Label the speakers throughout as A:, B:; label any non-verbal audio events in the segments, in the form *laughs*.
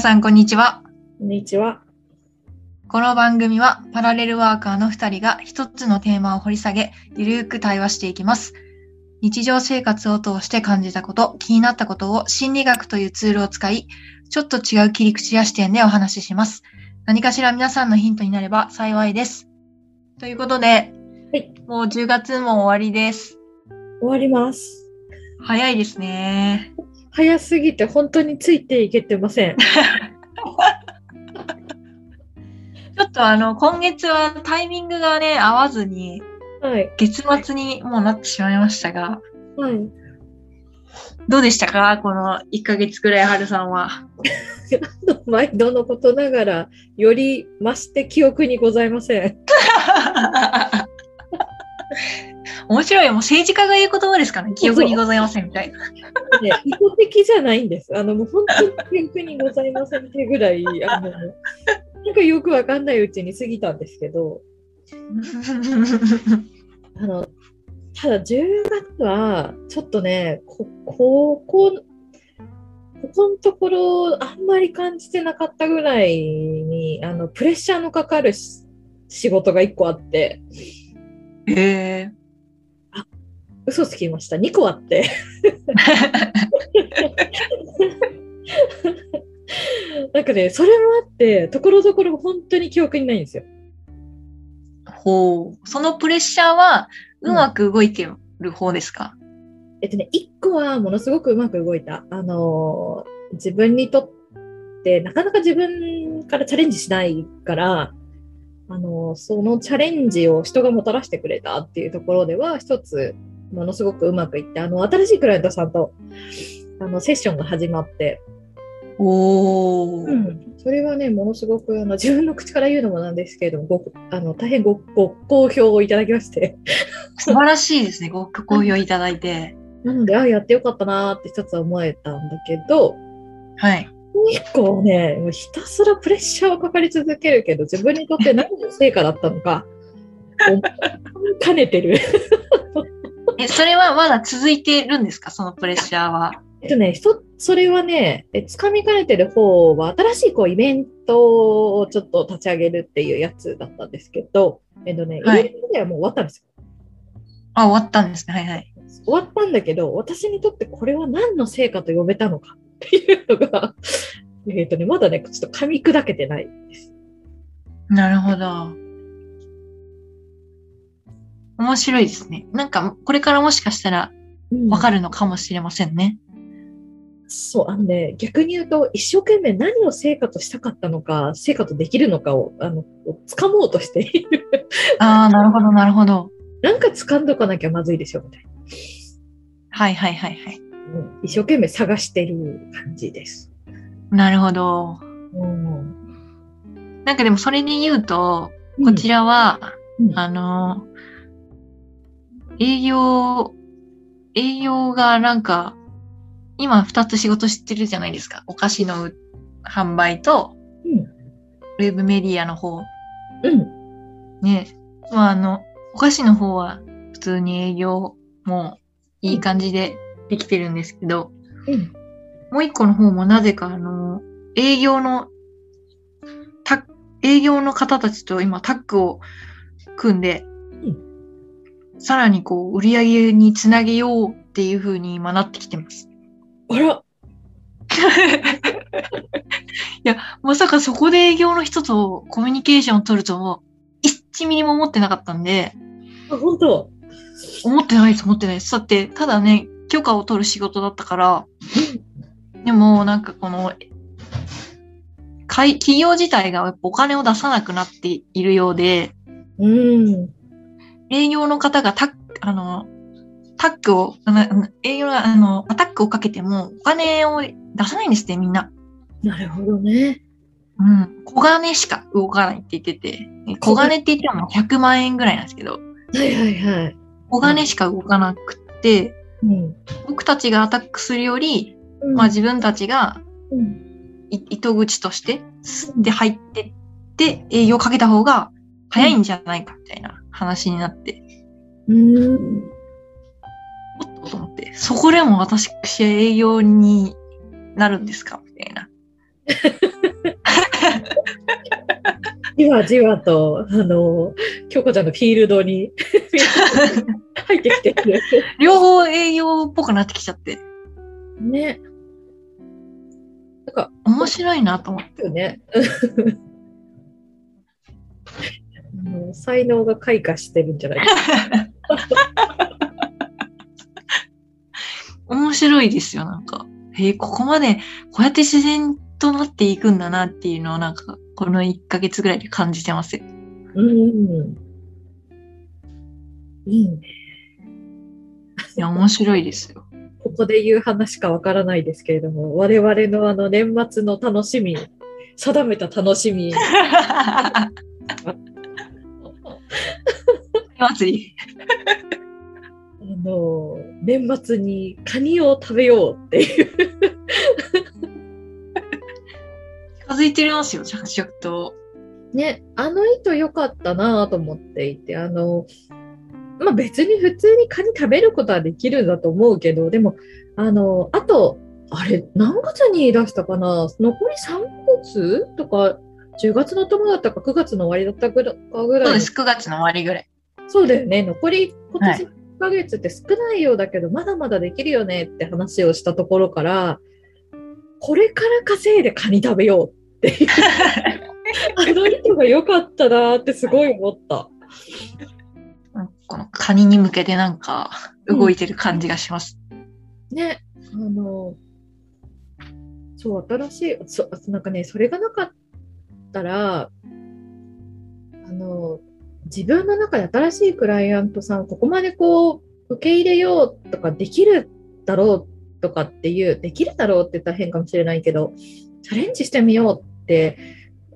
A: 皆さん、こんにちは。
B: こんにちは。
A: この番組は、パラレルワーカーの2人が一つのテーマを掘り下げ、ゆるーく対話していきます。日常生活を通して感じたこと、気になったことを心理学というツールを使い、ちょっと違う切り口や視点でお話しします。何かしら皆さんのヒントになれば幸いです。ということで、
B: はい
A: もう10月も終わりです。
B: 終わります。
A: 早いですね。
B: 早すぎて本当についていけてません。*laughs*
A: ちょっとあの、今月はタイミングがね、合わずに、
B: はい。
A: 月末にもうなってしまいましたが、
B: はい。
A: どうでしたか？この1ヶ月くらい、はるさんは。
B: 毎度のことながら、より増して記憶にございません。*laughs*
A: 面白いよ。もう政治家が言う言葉ですからね。記憶にございませんみたいな。
B: ね、意図的じゃないんです。あの、もう本当に記憶にございませんってぐらい、あの、なんかよくわかんないうちに過ぎたんですけど、*laughs* あの、ただ10月は、ちょっとね、こ、ここ、ここのところ、あんまり感じてなかったぐらいに、あの、プレッシャーのかかるし仕事が1個あって、
A: へえ。
B: 嘘つきました。2個あって。*laughs* なんかね、それもあって、ところどころ本当に記憶にないんですよ。
A: ほう。そのプレッシャーは、うまく動いてる方ですか、
B: えっとね、1個はものすごくうまく動いた。あのー自分にとって、なかなか自分からチャレンジしないから、あのーそのチャレンジを人がもたらしてくれたっていうところでは、一つ、ものすごくうまくいって、あの、新しいクライアントさんと、あの、セッションが始まって、
A: おー。
B: うん、それはね、ものすごくあの自分の口から言うのもなんですけれども、ごあの大変ごご好評をいただきまして、
A: 素晴らしいですね。ご好評いただいて。
B: なので、あやってよかったなーって一つは思えたんだけど、
A: はい。
B: もう一個はね、ひたすらプレッシャーはかかり続けるけど、自分にとって何の成果だったのか、*laughs* 兼ねてる。
A: え、それはまだ続いてるんですか？そのプレッシャーは。
B: えっとね、それはね、え掴みかねてる方は、新しいこうイベントをちょっと立ち上げるっていうやつだったんですけど、えっとね、
A: はい
B: イベントではもう終わったんですよ。
A: あ、終わったんですね。はいはい。
B: 終わったんだけど、私にとってこれは何の成果と呼べたのかっていうのが、*laughs* えっとね、まだね、ちょっと噛み砕けてないです。
A: なるほど。面白いですね。なんか、これからもしかしたらわか
B: る。
A: るのかもしれませんね。
B: そう、あのね、逆に言うと、一生懸命何を成果としたかったのか、成果とできるのかを、あの、掴もうとしている。
A: ああ、なるほど、なるほど。
B: なんか掴んどかなきゃまずいでしょ、みたいな。
A: はいはいはいはい。
B: うん一生懸命探してる感じです。
A: なるほど。
B: うん。
A: なんかでもそれで言うと、こちらは、
B: うん
A: あの、営業、営業がなんか、今二つ仕事してるじゃないですか。お菓子の販売と、
B: うん。
A: ウェブメディアの方。
B: うん。
A: ね。まああの、お菓子の方は普通に営業もいい感じでできてるんですけど、
B: うん。
A: もう一個の方もなぜかあの、営業の、タ営業の方たちと今タッグを組んで、さらにこう、売り上げにつなげようっていう風に今なってきてます。
B: あら、*laughs*
A: いや、まさかそこで営業の人とコミュニケーションを取るとも、1ミリも思ってなかったんで、
B: あ、本当
A: 思ってないです、思ってないです。だって、ただね、許可を取る仕事だったから、でも、なんかこの、会企業自体がやっぱお金を出さなくなっているようで、
B: うん。
A: 営業の方がタッ、あの、タックを、あの営業が、あの、アタックをかけてもお金を出さないんですって、みんな。
B: なるほどね。
A: うん。小金しか動かないって言ってて、小金って言っても100万円ぐらいなんですけど、
B: はいはいはい。
A: 小金しか動かなくって、
B: うん。
A: 僕たちがアタックするより、
B: うん
A: まあ自分たちが
B: うん。
A: い糸口として、吸って入ってって営業かけた方が早いんじゃないかみたいな話になって、
B: うん。
A: おっとと思って、そこでも私は営業になるんですか？みたいな。
B: じわじわと、あの、京子ちゃんのフィールドに入ってきてる。
A: 両方栄養っぽくなってきちゃって。
B: ね。なんか、
A: 面白いなと思って。
B: よね。あの才能が開花してるんじゃないですか。*laughs*
A: 面白いですよ、なんか。えーここまで、こうやって自然となっていくんだなっていうのをなんか、この1ヶ月ぐらいで感じてますよ。
B: うん。いいね。
A: いや、面白いですよ。
B: ここで言う話かわからないですけれども、我々のあの年末の楽しみ、定めた楽しみ。*laughs*
A: 祭り。
B: あの、年末にカニを食べようっていう。
A: 近づいてますよ、着々と。
B: ね、あの糸良かったなと思っていて、あの、まあ、別に普通にカニ食べることはできるんだと思うけど、でも、あの、あと、あれ、何月に出したかな？残り3月とか、10月の頭だったか9月の終わりだったかぐらいの
A: そうです、9月の終わりぐらい。
B: そうだよね。残り今
A: はい
B: 年1ヶ月って少ないようだけど、まだまだできるよねって話をしたところから、これから稼いでカニ食べようっていう。*laughs* あの人が良かったなってすごい思った。
A: このカニに向けてなんか動いてる感じがします。
B: ね。あの、そう、新しい、そなんかね、それがなかったら、あの、自分の中で新しいクライアントさんをここまでこう、受け入れようとかできるだろうとかっていう、できるだろうって言ったら変かもしれないけど、チャレンジしてみようって、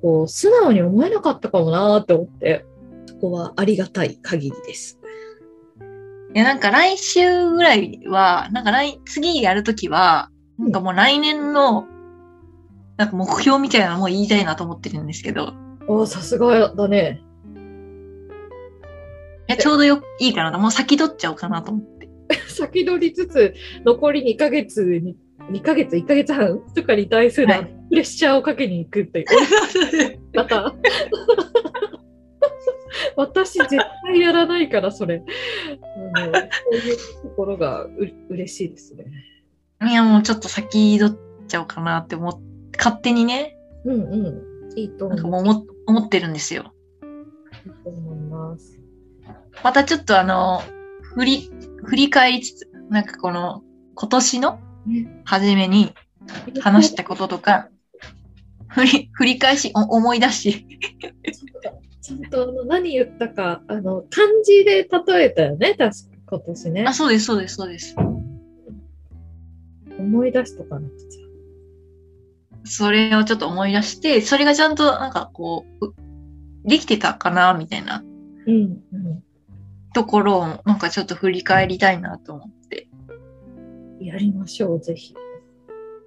B: こう、素直に思えなかったかもなって思って、そこはありがたい限りです。
A: いや、なんか来週ぐらいは、なんか来、次やるときは、なんかもう来年の、なんか目標みたいなのも言いたいなと思ってるんですけど、
B: ああ、さすがだね。
A: いや、ちょうどよ、いいかなと、もう先取っちゃおうかなと思って。*laughs*
B: 先取りつつ、残り2ヶ月に、2ヶ月、1ヶ月半とかに対する
A: はい
B: プレッシャーをかけに行くっていう。*laughs* また。*laughs* 私絶対やらないから、それ。あのそういうところがう嬉しいですね。
A: いや、もうちょっと先取っちゃおうかなって思っ、勝手にね、
B: うんうん。いいと
A: なんか
B: 思
A: もう思思ってるんですよ。
B: いいと思います。
A: またちょっとあの、振り、振り返りつつ、なんかこの、今年の
B: ね
A: 初めに話したこととか、振り、振り返し、お思い出し、
B: ちゃんとあの何言ったか、あの、漢字で例えたよね、確か今年ね
A: あ、。そうです、そうです、そうです。
B: 思い出しとかなくちゃ。
A: それをちょっと思い出して、それがちゃんとなんかこう、うできてたかな、みたいな
B: うんうん。
A: ところを、なんかちょっと振り返りたいなと思って。
B: やりましょう、ぜひ。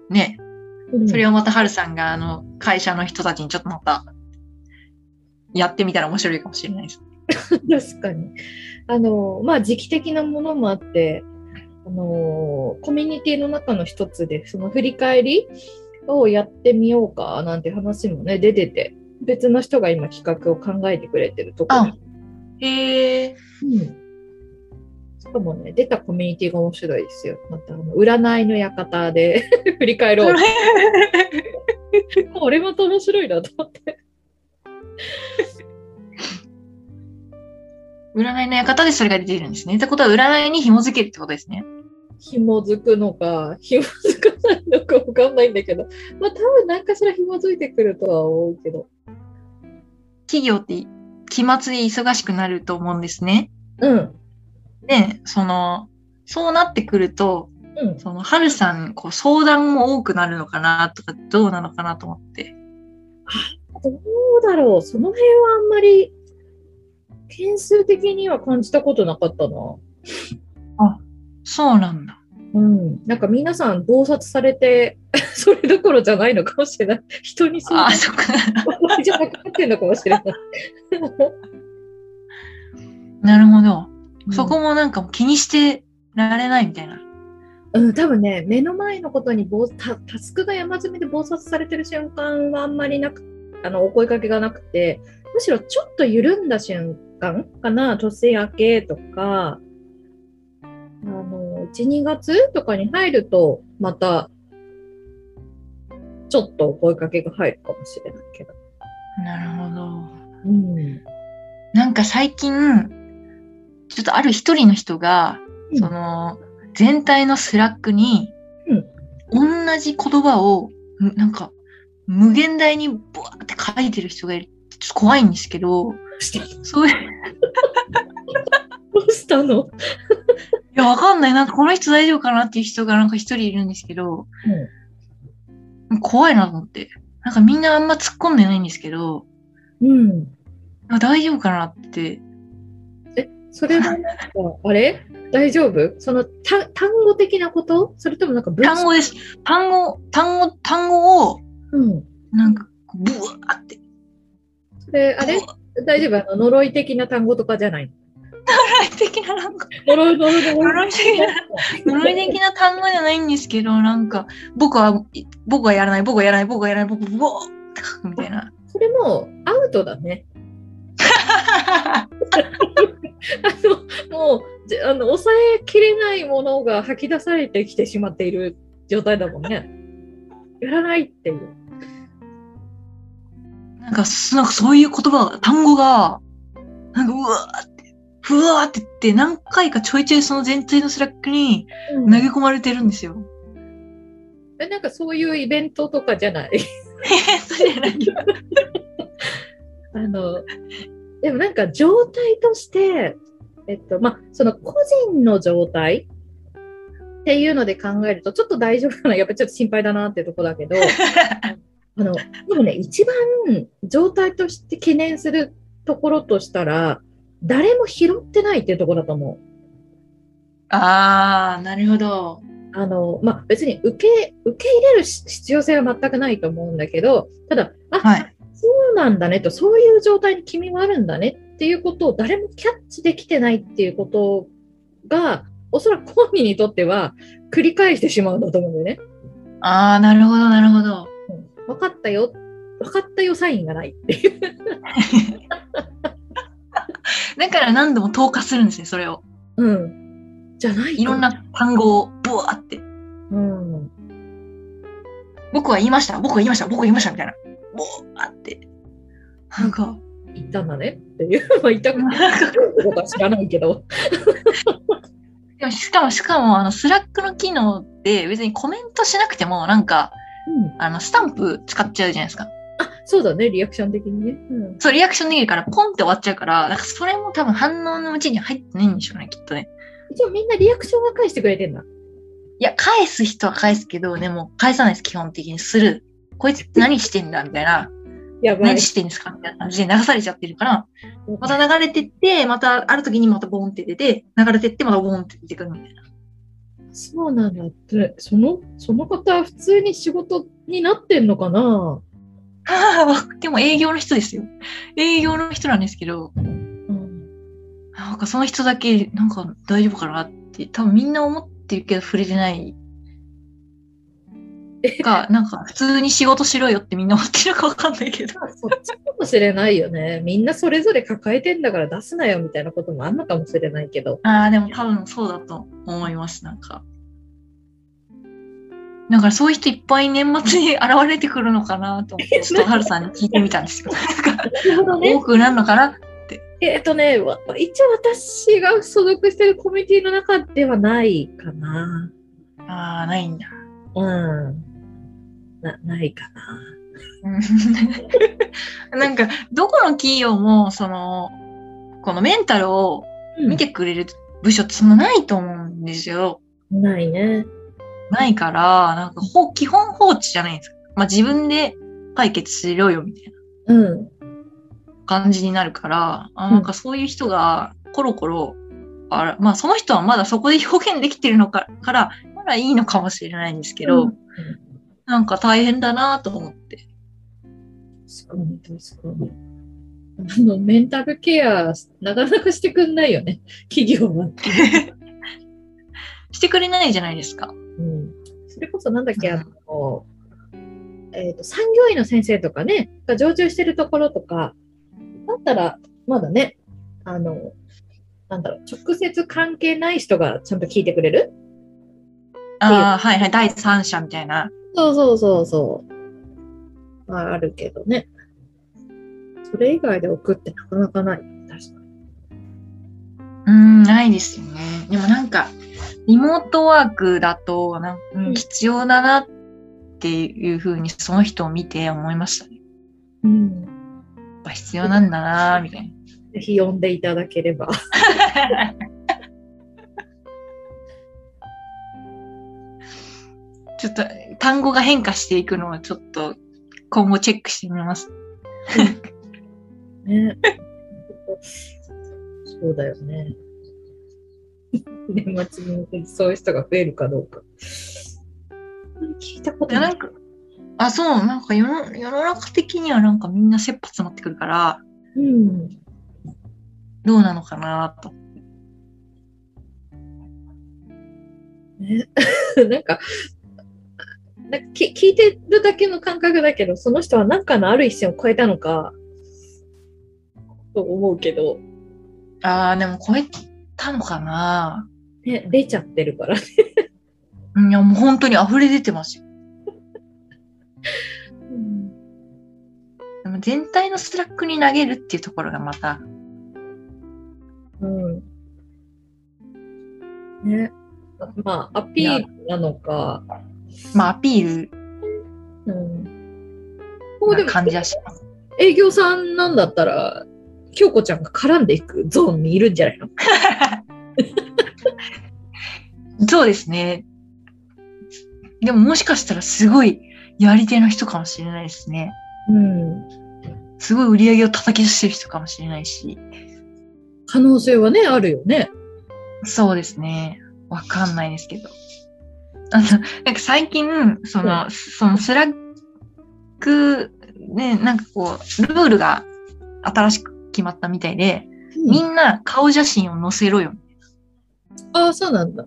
A: ね。
B: うん
A: それをまたハルさんが、あの、会社の人たちにちょっとまた、やってみたら面白いかもしれないです。*laughs*
B: 確かに。あの、まあ、時期的なものもあって、あの、コミュニティの中の一つで、その振り返りをやってみようかなんて話もね、出てて、別の人が今企画を考えてくれてるところに
A: へえ。
B: うん。しかもね、出たコミュニティが面白いですよ。また、あの占いの館で振り返ろう。これまた面白いなと思って。
A: 占いの館でそれが出てるんですね。ってことは占いに紐づけるってことですね。
B: 紐づくのか、紐づかないのかわかんないんだけど、まあ多分何かしら紐づいてくるとは思うけど。
A: 企業って期末で忙しくなると思うんですね。
B: うん。
A: で、その、そうなってくると、
B: うん。
A: その、はるさん、こう、相談も多くなるのかなとか、どうなのかなと思って。
B: どうだろう。その辺はあんまり、件数的には感じたことなかったな。
A: そうなんだ。
B: うん。なんか皆さん洞察されて、*laughs* それどころじゃないのかもしれない。人にそう
A: ああ、そっか。*laughs*
B: じゃなくなってんのかもしれない。*laughs*
A: なるほど。そこもなんか気にしてられないみたいな
B: うん、多分ね、目の前のことにぼタタスクが山積みで暴殺されてる瞬間はあんまりなく、あの、お声かけがなくて、むしろちょっと緩んだ瞬間かな、年明けとか、あの、1、2月とかに入ると、また、ちょっとお声かけが入るかもしれないけど。
A: なるほど。
B: うん。
A: なんか最近、ちょっとある一人の人が、
B: うん
A: その、全体のスラックに、同じ言葉を、んなんか、無限大にブワーって書いてる人がいる。ちょっと怖いんですけど、そういう、い
B: どうしたの？
A: や、わかんない。なんかこの人大丈夫かなっていう人がなんか一人いるんですけど、怖いなと思って。なんかみんなあんま突っ込んでないんですけど、
B: うん。
A: あ大丈夫かなって。
B: え、それはなんか、あれ？大丈夫？そのた単語的なこと？それともなんか文
A: 単語です。単語、単語、単語を、
B: うん。
A: なんか、ブワーって。
B: それ、あれ？大丈夫？あの、呪い的な単語とかじゃない？
A: 的な、なんか、
B: 呪い、呪い、呪
A: 呪い的な、呪い的な単語じゃないんですけど、なんか、僕は、僕はやらない、僕はやらない、僕はやらない、僕は、ブワーみたいな。
B: それもアウトだね。*laughs* あの、もう、じあの、抑えきれないものが吐き出されてきてしまっている状態だもんね。やらないっていう。
A: なんか、すなんかそういう言葉、単語が、なんか、うわーって、ふわーって言って、何回かちょいちょいその全体のスラックに投げ込まれてるんですよ。
B: えなんかそういうイベントとかじゃない？*laughs*
A: そうじゃないよ *laughs*
B: あの、でもなんか状態として、えっと、まあ、その個人の状態っていうので考えると、ちょっと大丈夫かな、やっぱりちょっと心配だなっていうところだけど、*laughs* あの、でもね、一番状態として懸念するところとしたら、誰も拾ってないっていうところだと思う。
A: あー、なるほど。
B: あの、まあ、別に受け、受け入れる必要性は全くないと思うんだけど、ただ、あ、
A: はい。
B: そうなんだねと、そういう状態に君はあるんだねっていうことを誰もキャッチできてないっていうことが、おそらく本人にとっては繰り返してしまうんだと思うんだよね。
A: あー、なるほど、なるほど。
B: うん分かったよ、分かったよサインがないっていう。
A: だから何度も投下するんですね、それを。
B: うん。じゃないと
A: いろん。な単語をブワーって。
B: うん。
A: 僕は言いました、僕は言いました、僕は言いました、みたいな。ブワーって。なんか、
B: 言ったんだね？っていう。*laughs* まあ言ったことは知らないけど。*laughs*
A: でもしかも、しかも、あの、スラックの機能って別にコメントしなくても、なんか、
B: うん。
A: あの、スタンプ使っちゃうじゃないですか。
B: あ、そうだね、リアクション的にね。うん。
A: そう、リアクションできるから、ポンって終わっちゃうから、なんかそれも多分反応のうちに入ってないんでしょうね、きっとね。
B: 一応みんなリアクションは返してくれてんだ。
A: いや、返す人は返すけど、でも、返さないです、基本的に。する。こいつ何してんだみたいな。
B: やばい
A: 何。してんですかみたいな感じで流されちゃってるから、また流れてって、またある時にまたボンって出て、流れてってまたボンって出てくるみたいな。
B: そうなんだって、その、その方は普通に仕事になってんのかな？
A: ああ、でも営業の人ですよ。営業の人なんですけど、
B: うん。
A: なんかその人だけ、なんか大丈夫かなって、多分みんな思ってるけど触れてない。か、*laughs* なんか普通に仕事しろよってみんな思ってるかわかんないけど。*laughs*
B: そっちかもしれないよね。みんなそれぞれ抱えてんだから出すなよみたいなこともあんのかもしれないけど。
A: ああ、でも多分そうだと思います、なんか。だからそういう人いっぱい年末に現れてくるのかなと思って、ちょっとハルさんに聞いてみたんですよ。*laughs* なんか
B: なるほどね
A: 多。くなるのかな
B: えっとね、わ一応私が所属してるコミュニティの中ではないかな。
A: ああ、ないんだ。
B: うん。な、ないかな。
A: うん *laughs* なんか、どこの企業も、その、このメンタルを見てくれる部署ってそんなないと思うんですよ。
B: ないね。
A: ないから、なんか、ほ基本放置じゃないですか。まあ自分で解決しろよ、みたいな
B: うん。
A: 感じになるから、あ
B: ん
A: なんかそういう人が、コロコロ、あら、まあその人はまだそこで表現できてるのかから、まだいいのかもしれないんですけど、
B: うん
A: なんか大変だなと思って。
B: 確かに、確かに。あの、メンタルケア、なかなかしてくんないよね。*laughs* 企業は。*laughs*
A: してくれないじゃないですか。
B: うん。それこそなんだっけ、
A: うん
B: あの、えっ、と、産業医の先生とかね、が常駐してるところとか、だったら、まだね、あの、なんだろう、直接関係ない人がちゃんと聞いてくれる
A: ああ、はいはい。第三者みたいな。
B: そうそうそうそう。まあ、あるけどね。それ以外で送ってなかなかない。確かに。
A: うーん、ないですよね。でもなんか、リモートワークだと、なんうん
B: うん
A: 必要だなっていうふうにその人を見て思いましたね。
B: うん。
A: やっぱ必要なんだなみたい
B: ぜひ読んでいただければ。*laughs*
A: ちょっと単語が変化していくのをちょっと今後チェックしてみます。*laughs*
B: ね。そうだよね。年末に向けてそういう人が増えるかどうか。聞いたことない。
A: なんか、あ、そう、なんか世の世の中的にはなんかみんな切羽詰まってくるから、
B: うん。
A: どうなのかなと。
B: ね、*laughs* なんか、なんかき聞いてるだけの感覚だけど、その人は何かのある一線を超えたのか、と思うけど、
A: ああ、でも超えたのかな
B: ね、出ちゃってるからね。
A: いや、もう本当に溢れ出てますよ。でも全体のスラックに投げるっていうところがまた、
B: うん。ね。まあ、アピールなのか、
A: まあアピー
B: うん。
A: ルな感じはします。
B: 営業さんなんだったら、京子ちゃんが絡んでいくゾーンにいるんじゃないの？*laughs*
A: そうですね。でももしかしたらすごいやり手の人かもしれないですね。
B: うん。
A: すごい売り上げを叩き出してる人かもしれないし。
B: 可能性はね、あるよね。
A: そうですね。わかんないですけど。あの、なんか最近、その、
B: う
A: そのスラックね、なんかこう、ルールが新しく決まったみたいで、みんな顔写真を載せろよ。
B: ああ、そうなんだ。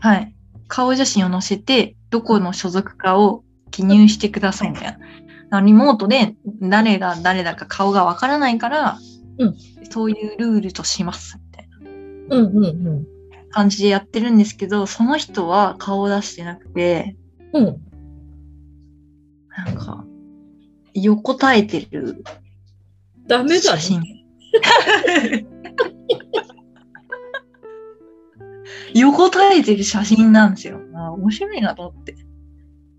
A: はい。顔写真を載せて、どこの所属かを記入してくださいみたいな。リモートで誰が誰だか顔がわからないから、
B: うん
A: そういうルールとしますみたいな
B: うんうんうん。
A: 感じでやってるんですけど、その人は顔を出してなくて、
B: うん。
A: なんか、横たえてる
B: ダメだ
A: 写
B: ね。
A: 真。*laughs* 横たえてる写真なんですよ。あ面白いなと思って。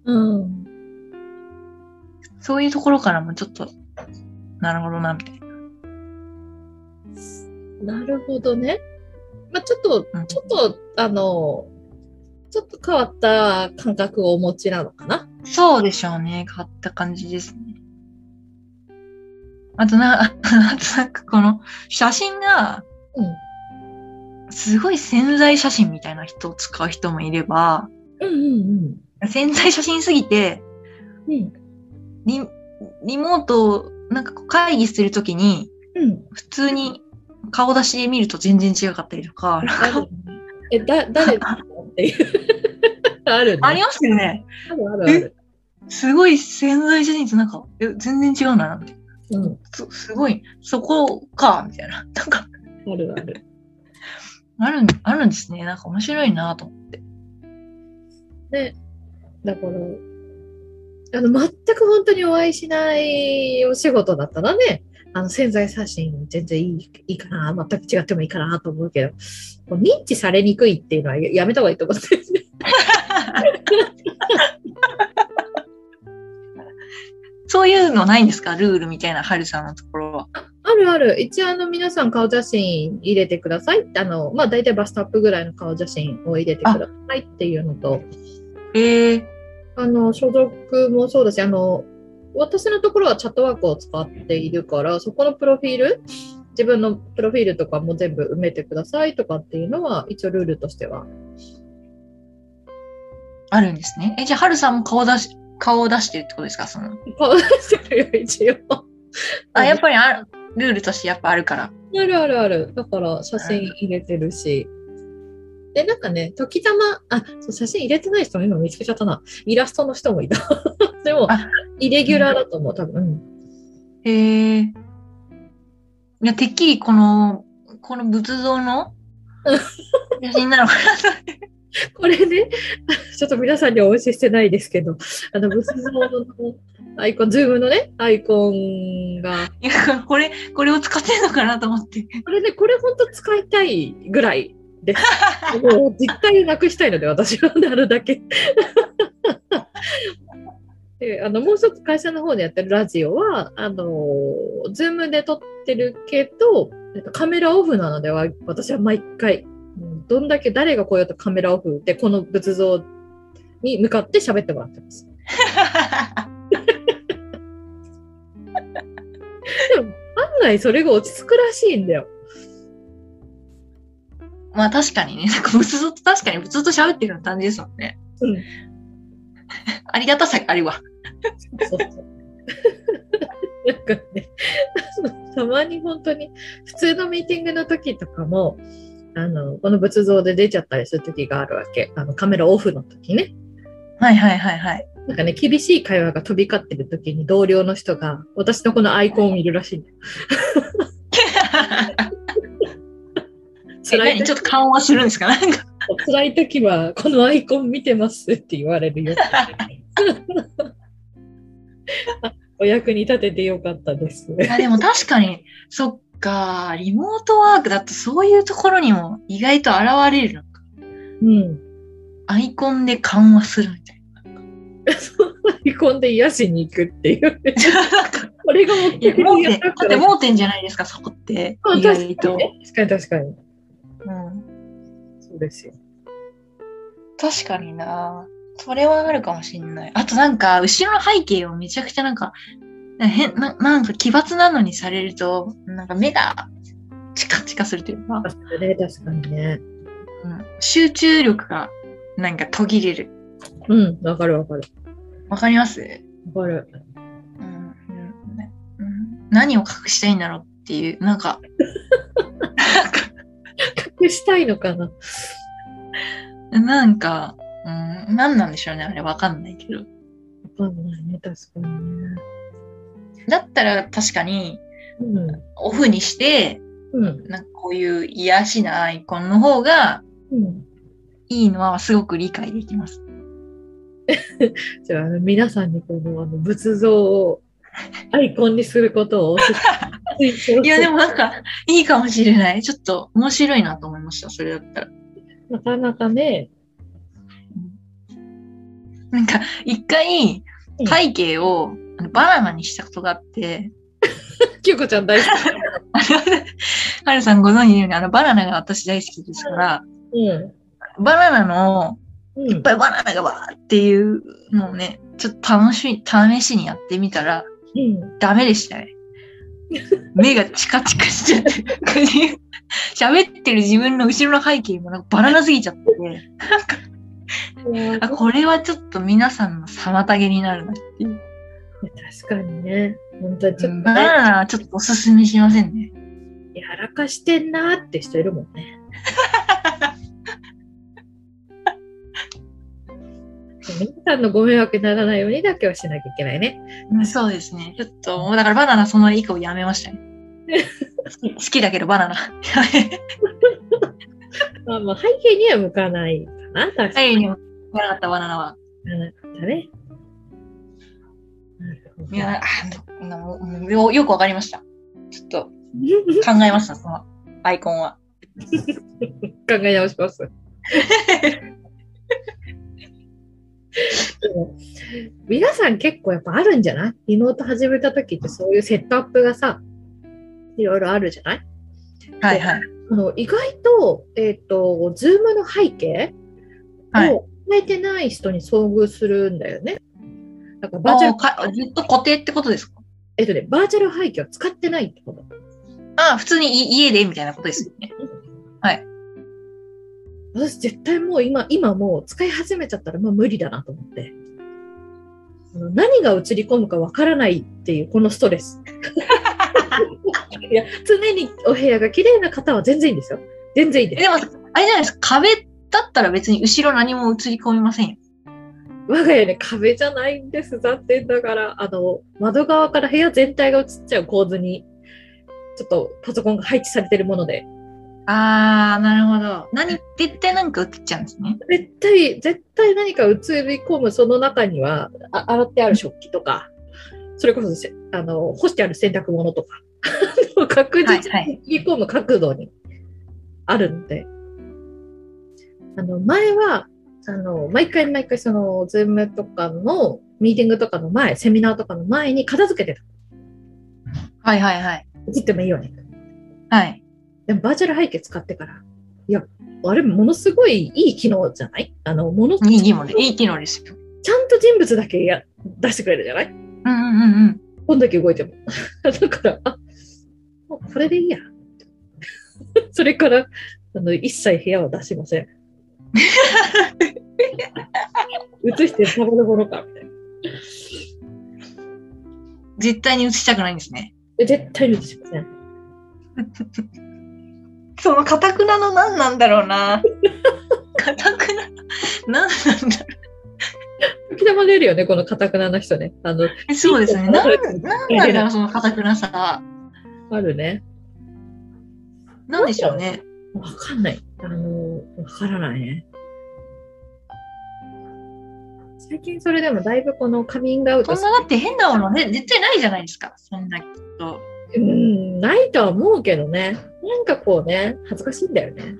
B: うん。
A: そういうところからもちょっと、なるほどな、みたいな。
B: なるほどね。まあちょっと、
A: うん
B: ちょっと、あの、ちょっと変わった感覚をお持ちなのかな？
A: そうでしょうね。変わった感じですね。あとな、*laughs* あとなんかこの写真が、
B: うん。
A: すごい潜在写真みたいな人を使う人もいれば、
B: うんうん
A: 潜在写真すぎて、
B: うん。うん。
A: リリモート、なんか会議するときに、
B: うん。
A: 普通に顔出しで見ると全然違かったりとか、
B: え、だ、誰だっていう。*laughs* あるね。
A: ありますよね。
B: あるあるある。
A: すごい潜在写真ってなんか、え全然違うな、みたいな。
B: うん。
A: すすごい、そこか、みたいな。なんか、
B: あるある。
A: あるん、あるんですね。なんか面白いなと思って。
B: ね。だから、あの、全く本当にお会いしないお仕事だったらね、あの、潜在写真全然いいいいかな、全く違ってもいいかなと思うけど、認知されにくいっていうのはややめた方がいいと思って。*laughs*
A: そういうのないんですか？ルールみたいな、はるさんのところは。
B: あるある。一応、あの、皆さん顔写真入れてください。あの、まあ、大体バストアップぐらいの顔写真を入れてくださいっていうのと、
A: ええ
B: あの、所属もそうだし、あの、私のところはチャットワークを使っているから、そこのプロフィール、自分のプロフィールとかも全部埋めてくださいとかっていうのは、一応ルールとしては。
A: あるんですね。え、じゃあ、はるさんも顔出し、顔を出してるってことですか？その。
B: 顔出してるよ、一応。
A: あ、やっぱりある、ルールとしてやっぱあるから。
B: あるあるある。だから、写真入れてるし。で、なんかね、時たま、あ、そう写真入れてない人も今見つけちゃったな。イラストの人もいた。*laughs* でも、
A: あ
B: イレギュラーだと思う、多分。うん
A: へえ。いや、てっきりこの、この仏像の写真なのかな
B: これね、*laughs* ちょっと皆さんにはお教えしてないですけど、あの、仏像のアイコン、ズームのね、アイコンが、
A: いや、これ、これを使ってんのかなと思って。
B: これね、これ本当使いたいぐらいです。もう実態なくしたいので、私はなるだけ。*laughs* であのもう一つ会社の方でやってるラジオは、あの、ズームで録ってるけど、えっとカメラオフなのでは、私は毎回、うんどんだけ誰が来ようとカメラオフで、この仏像に向かって喋ってもらってます。*laughs* でも、案外それが落ち着くらしいんだよ。
A: まあ確かにね、*laughs* なんか仏像と確かに仏像と喋ってるような感じですもんね。
B: うん。*laughs*
A: ありがたさがあるわ。
B: そうそう。*laughs* なんかね、たまに本当に普通のミーティングの時とかも、あの、この仏像で出ちゃったりする時があるわけ。あの、カメラオフの時ね。
A: はいはいはいはい。
B: なんかね、厳しい会話が飛び交ってる時に同僚の人が私のこのアイコンを見るらしいんだよ。
A: え
B: 辛い
A: 何ちょっと緩和するんですか？なんか。
B: 辛い時はこのアイコン見てますって言われるよ。あ *laughs* お役に立ててよかったです。
A: いやでも確かに、そっか、リモートワークだとそういうところにも意外と現れるのか。
B: うん。
A: アイコンで緩和するみたい *laughs*
B: アイコンで癒しに行くっていう。
A: な。*laughs* なんか
B: これが
A: や、
B: 的
A: 盲点、
B: にやった
A: だって盲点じゃないですか、そこって。
B: あ
A: 意外と。
B: 確かに確かに。
A: うん、
B: そうですよ。
A: 確かになそれはあるかもしんない。あとなんか、後ろの背景をめちゃくちゃなんか、変ななんか奇抜なのにされると、なんか目がチカチカするというか、
B: 確かにね、確かにね。
A: うん、集中力がなんか途切れる。
B: うん、わかるわかる。
A: わかります？
B: わかる。
A: うんうんうん何を隠したいんだろうっていう、なんか、*laughs*
B: 隠したいのかな？
A: なんか、うん、何なんでしょうね、あれわかんないけど。
B: わかんないね、確かにね。
A: だったら確かに、
B: うん。
A: オフにして、
B: うん。
A: なんかこういう癒しなアイコンの方が
B: うん。
A: いいのはすごく理解できます。*laughs*
B: じゃあ、皆さんにこのあの仏像をアイコンにすることを
A: いや、でもなんか、いいかもしれない。ちょっと面白いなと思いました、それだったら。
B: なかなかね、
A: なんか、一回
B: うん、
A: 背景をバナナにしたことがあって、
B: きゅうこちゃん大好
A: あのはるさんご存知のように、あの、バナナが私大好きですから、
B: き。うん。
A: バナナの、
B: うん。
A: いっぱいバナナがわーっていうのをね、ちょっと楽しみ、試しにやってみたら、
B: うん。
A: ダメでしたね。目がチカチカしちゃって、*laughs* 喋ってる自分の後ろの背景もなんかバナナすぎちゃって、あ、これはちょっと皆さんの妨げになるなっていう。
B: 確かにね。本当にちょっと
A: バ
B: ね、
A: ナナはちょっとおすすめしませんね。
B: やらかしてんなーって人いるもんね。皆さんのご迷惑にならないようにだけはしなきゃいけないね。
A: うんそうですね。ちょっと、もうだからバナナその以降やめましたね。*laughs* 好きだけどバナナ。*laughs*
B: まあまあ背景には向かないかな、確かに。
A: 左右にもなかったバナナは。
B: なかったね。
A: いや、あのもうよくわかりました。ちょっと考えました、そのアイコンは。*laughs*
B: 考え直します。でも皆さん結構やっぱあるんじゃない？リモート始めた時ってそういうセットアップがさ、いろいろあるじゃない？
A: はいはい。
B: あの意外と、えっ、と、ズームの背景
A: はい
B: を変えてない人に遭遇するんだよね。だからバーチャル、
A: ずっと固定ってことですか？
B: えっとね、バーチャル背景を使ってないってこと。
A: あ普通にい家でみたいなことですよね。*laughs*
B: 私絶対もう今、今もう使い始めちゃったらもう無理だなと思って。何が映り込むかわからないっていうこのストレス。いや、常にお部屋が綺麗な方は全然いいんですよ。全然いいです。
A: でも、あれじゃないですか、壁だったら別に後ろ何も映り込みませんよ。
B: 我が家ね、壁じゃないんです。残念ながら。あの、窓側から部屋全体が映っちゃう構図に、ちょっとパソコンが配置されてるもので、
A: あー、なるほど。何、絶対なんか映っちゃうんですね。
B: 絶対、絶対何か映り込むその中には、あ洗ってある食器とか、それこそせ、あの、干してある洗濯物とか、*laughs* 確実に映り込む角度にあるので、あの、前は、あの、毎回毎回その、ズームとかの、ミーティングとかの前、セミナーとかの前に片付けてた。
A: はいはいはい。
B: 映ってもいいよね。
A: はい。
B: でもバーチャル背景使ってから、いや、あれものすごいいい機能じゃない？あの、もの
A: いい機能で、いい機能ですよ。
B: ちゃんと人物だけや出してくれるじゃない？
A: うんうんうんうん。
B: こんだけ動いても。*laughs* だから、あ、もうこれでいいや。*laughs* それから、あの、一切部屋は出しません。*laughs* 映してたまるものか、みたいな。
A: 絶対に映したくないんですね。
B: で絶対に映しません。
A: その、かたくなの何なんだろうな。かたくな、何なんだろ
B: 時たま出るよね、このカタクナの人ね。あの、
A: う。そうですね。なん、なんなんだろう、そのかたくなさ。
B: あるね。
A: なんでしょうね。
B: わかんない。あの、わからないね。最近それでもだいぶこのカミングアウト
A: そんなだって変なものね、絶対ないじゃないですか。そんなきっと。
B: うん、ないとは思うけどね。なんかこうね、恥ずかしいんだよね。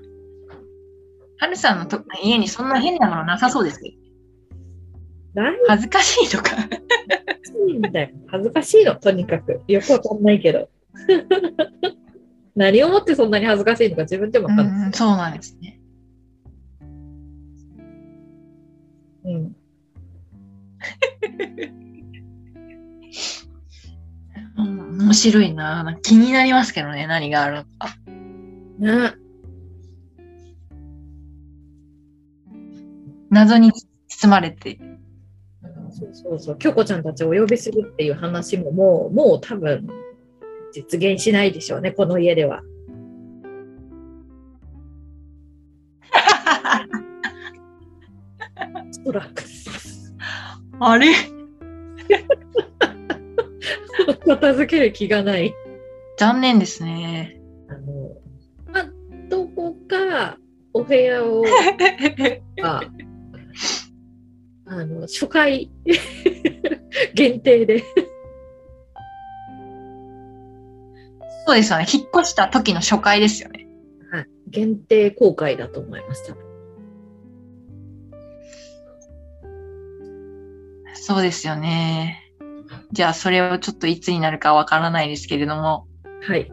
A: はるさんのと家にそんな変なものなさそうですけど。恥ずかしいとか。
B: んだよ。恥ずかしいの、とにかく。よくわかんないけど。*laughs* 何をもってそんなに恥ずかしいのか自分でもわかんない。
A: うん、そうなんですね。
B: うん。
A: 面白いな。な気になりますけどね、何があるのか。
B: ね。
A: 謎に包まれて。
B: そうそうそう。京子ちゃんたちをお呼びするっていう話ももう、もう多分、実現しないでしょうね、この家では。*laughs* おそらく。*laughs*
A: あれ？*laughs*
B: 片付ける気がない。
A: 残念ですね。
B: あの、まあ、どこかお部屋を、*laughs* ああの、初回 *laughs* 限定で。
A: そうですよね。引っ越した時の初回ですよね。
B: はい、限定公開だと思います、多分。
A: そうですよね。じゃあ、それをちょっといつになるかわからないですけれども。
B: はい。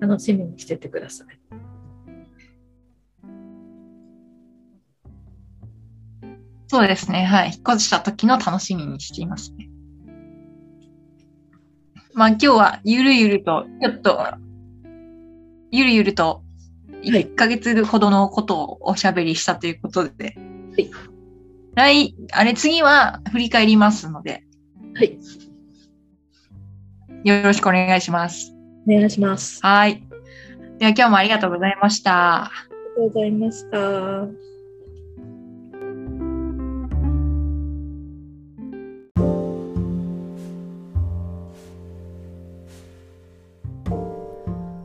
B: 楽しみにしててください。
A: そうですね。はい。引っ越した時の楽しみにしていますね。まあ今日はゆるゆると、ちょっと、ゆるゆると、
B: い
A: 1ヶ月ほどのことをおしゃべりしたということで、
B: はい
A: 来、あれ次は振り返りますので、
B: はい。
A: よろしくお願いします。
B: お願いします。あ
A: はい。では今日もありがとうございました。
B: りがとうございました。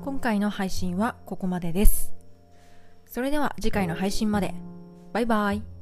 C: 今回の配信はここまでです。それでは次回の配信まで。バイバイ。